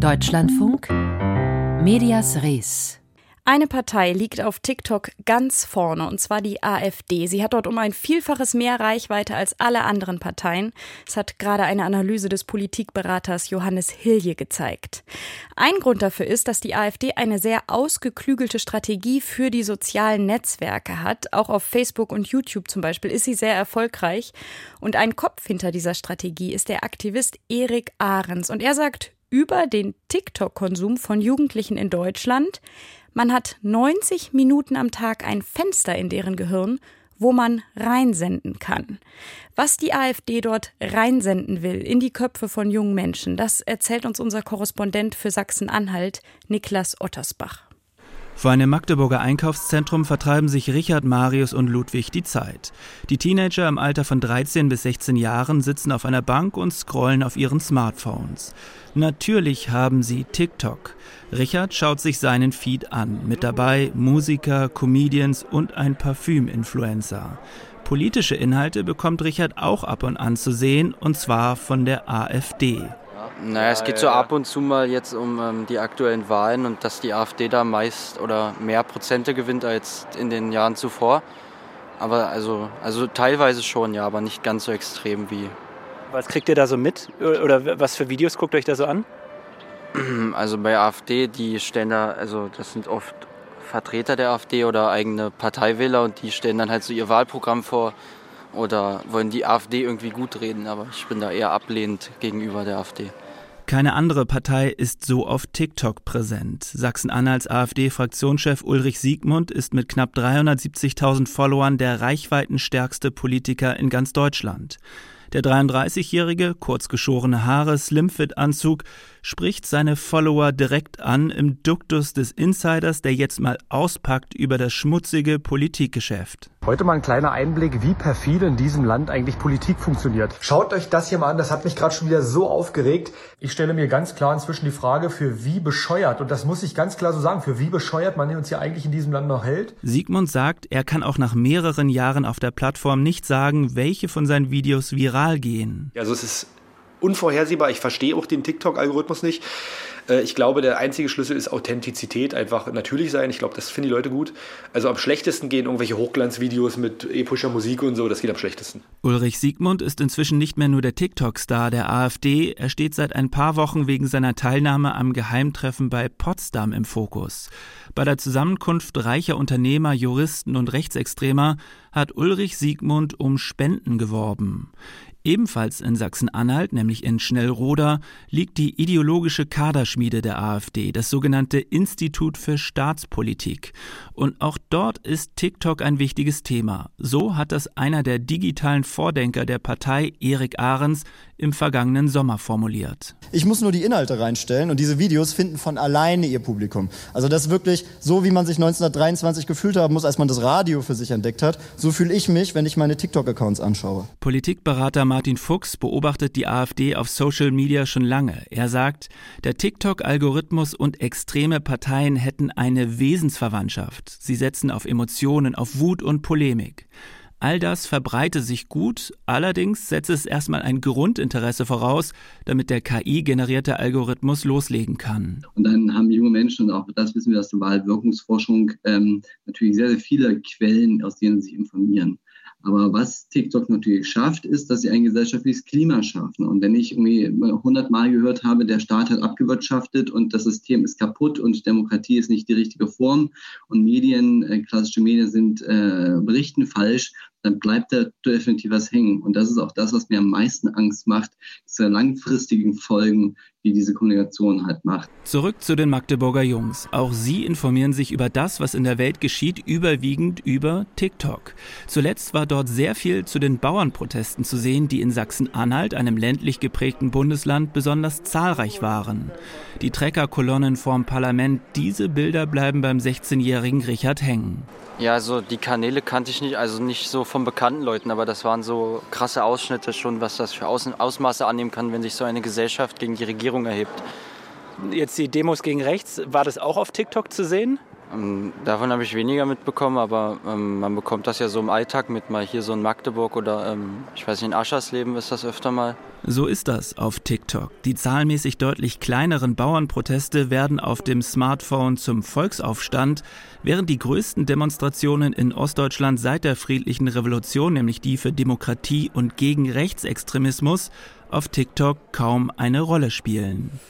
Deutschlandfunk Medias Res eine Partei liegt auf TikTok ganz vorne, und zwar die AfD. Sie hat dort um ein Vielfaches mehr Reichweite als alle anderen Parteien. Das hat gerade eine Analyse des Politikberaters Johannes Hilje gezeigt. Ein Grund dafür ist, dass die AfD eine sehr ausgeklügelte Strategie für die sozialen Netzwerke hat. Auch auf Facebook und YouTube zum Beispiel ist sie sehr erfolgreich. Und ein Kopf hinter dieser Strategie ist der Aktivist Erik Ahrens. Und er sagt über den TikTok-Konsum von Jugendlichen in Deutschland, man hat 90 Minuten am Tag ein Fenster in deren Gehirn, wo man reinsenden kann. Was die AfD dort reinsenden will in die Köpfe von jungen Menschen, das erzählt uns unser Korrespondent für Sachsen-Anhalt, Niklas Ottersbach. Vor einem Magdeburger Einkaufszentrum vertreiben sich Richard, Marius und Ludwig die Zeit. Die Teenager im Alter von 13 bis 16 Jahren sitzen auf einer Bank und scrollen auf ihren Smartphones. Natürlich haben sie TikTok. Richard schaut sich seinen Feed an. Mit dabei Musiker, Comedians und ein Parfüm-Influencer. Politische Inhalte bekommt Richard auch ab und an zu sehen, und zwar von der AfD. Naja, es geht so ab und zu mal jetzt um ähm, die aktuellen Wahlen und dass die AfD da meist oder mehr Prozente gewinnt als in den Jahren zuvor. Aber also, also teilweise schon, ja, aber nicht ganz so extrem wie. Was kriegt ihr da so mit? Oder was für Videos guckt euch da so an? Also bei AfD, die stellen da, also das sind oft Vertreter der AfD oder eigene Parteiwähler und die stellen dann halt so ihr Wahlprogramm vor oder wollen die AfD irgendwie gut reden, aber ich bin da eher ablehnend gegenüber der AfD. Keine andere Partei ist so auf TikTok präsent. Sachsen-Anhalts AfD-Fraktionschef Ulrich Siegmund ist mit knapp 370.000 Followern der reichweitenstärkste Politiker in ganz Deutschland. Der 33-jährige, kurzgeschorene Haare, Slimfit-Anzug spricht seine Follower direkt an im Duktus des Insiders, der jetzt mal auspackt über das schmutzige Politikgeschäft. Heute mal ein kleiner Einblick, wie perfide in diesem Land eigentlich Politik funktioniert. Schaut euch das hier mal an, das hat mich gerade schon wieder so aufgeregt. Ich stelle mir ganz klar inzwischen die Frage, für wie bescheuert, und das muss ich ganz klar so sagen, für wie bescheuert man uns hier eigentlich in diesem Land noch hält. Sigmund sagt, er kann auch nach mehreren Jahren auf der Plattform nicht sagen, welche von seinen Videos viral gehen. Also es ist unvorhersehbar. Ich verstehe auch den TikTok-Algorithmus nicht. Äh, ich glaube, der einzige Schlüssel ist Authentizität, einfach natürlich sein. Ich glaube, das finden die Leute gut. Also am schlechtesten gehen irgendwelche Hochglanzvideos mit epischer Musik und so, das geht am schlechtesten. Ulrich Siegmund ist inzwischen nicht mehr nur der TikTok-Star der AfD, er steht seit ein paar Wochen wegen seiner Teilnahme am Geheimtreffen bei Potsdam im Fokus. Bei der Zusammenkunft reicher Unternehmer, Juristen und Rechtsextremer hat Ulrich Siegmund um Spenden geworben. Ebenfalls in Sachsen-Anhalt, nämlich in Schnellroda, liegt die ideologische Kaderschmiede der AfD, das sogenannte Institut für Staatspolitik. Und auch dort ist TikTok ein wichtiges Thema. So hat das einer der digitalen Vordenker der Partei, Erik Ahrens, im vergangenen Sommer formuliert. Ich muss nur die Inhalte reinstellen und diese Videos finden von alleine ihr Publikum. Also das ist wirklich so, wie man sich 1923 gefühlt haben muss, als man das Radio für sich entdeckt hat. So fühle ich mich, wenn ich meine TikTok-Accounts anschaue. Politikberater Martin Fuchs beobachtet die AfD auf Social Media schon lange. Er sagt, der TikTok-Algorithmus und extreme Parteien hätten eine Wesensverwandtschaft. Sie setzen auf Emotionen, auf Wut und Polemik. All das verbreite sich gut, allerdings setze es erstmal ein Grundinteresse voraus, damit der KI-generierte Algorithmus loslegen kann. Und dann haben junge Menschen, und auch das wissen wir aus der Wahlwirkungsforschung, ähm, natürlich sehr, sehr viele Quellen, aus denen sie sich informieren. Aber was TikTok natürlich schafft, ist, dass sie ein gesellschaftliches Klima schaffen. Und wenn ich irgendwie 100 Mal gehört habe, der Staat hat abgewirtschaftet und das System ist kaputt und Demokratie ist nicht die richtige Form und Medien, äh, klassische Medien sind äh, berichten falsch, dann bleibt da definitiv was hängen. Und das ist auch das, was mir am meisten Angst macht, diese langfristigen Folgen, die diese Kommunikation halt macht. Zurück zu den Magdeburger Jungs. Auch sie informieren sich über das, was in der Welt geschieht, überwiegend über TikTok. Zuletzt war dort sehr viel zu den Bauernprotesten zu sehen, die in Sachsen-Anhalt, einem ländlich geprägten Bundesland, besonders zahlreich waren. Die Treckerkolonnen vorm Parlament, diese Bilder bleiben beim 16-jährigen Richard hängen. Ja, also die Kanäle kannte ich nicht, also nicht so von bekannten Leuten, aber das waren so krasse Ausschnitte schon, was das für Ausmaße annehmen kann, wenn sich so eine Gesellschaft gegen die Regierung erhebt. Jetzt die Demos gegen rechts, war das auch auf TikTok zu sehen? Ähm, davon habe ich weniger mitbekommen, aber ähm, man bekommt das ja so im Alltag mit, mal hier so in Magdeburg oder ähm, ich weiß nicht, in Aschersleben ist das öfter mal. So ist das auf TikTok. Die zahlenmäßig deutlich kleineren Bauernproteste werden auf dem Smartphone zum Volksaufstand, während die größten Demonstrationen in Ostdeutschland seit der friedlichen Revolution, nämlich die für Demokratie und gegen Rechtsextremismus, auf TikTok kaum eine Rolle spielen.